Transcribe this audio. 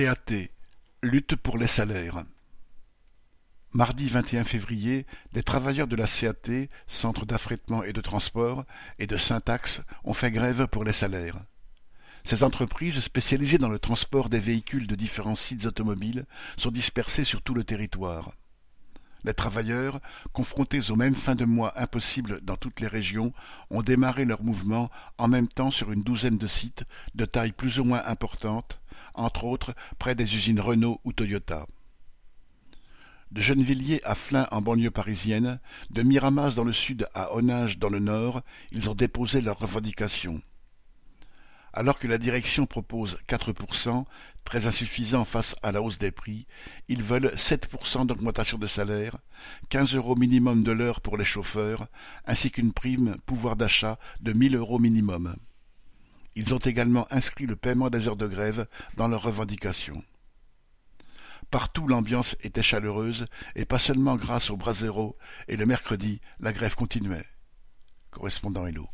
CAT Lutte pour les salaires Mardi 21 février, les travailleurs de la CAT, Centre d'affrètement et de transport, et de Syntax ont fait grève pour les salaires. Ces entreprises, spécialisées dans le transport des véhicules de différents sites automobiles, sont dispersées sur tout le territoire. Les travailleurs, confrontés aux mêmes fins de mois impossibles dans toutes les régions, ont démarré leur mouvement en même temps sur une douzaine de sites, de taille plus ou moins importante, entre autres près des usines Renault ou Toyota. De Gennevilliers à Flins en banlieue parisienne, de Miramas dans le sud à Onage dans le nord, ils ont déposé leurs revendications. Alors que la direction propose 4%, très insuffisant face à la hausse des prix, ils veulent 7% d'augmentation de salaire, 15 euros minimum de l'heure pour les chauffeurs, ainsi qu'une prime pouvoir d'achat de 1000 euros minimum. Ils ont également inscrit le paiement des heures de grève dans leurs revendications. Partout l'ambiance était chaleureuse, et pas seulement grâce au brasero, et le mercredi, la grève continuait. Correspondant Hello.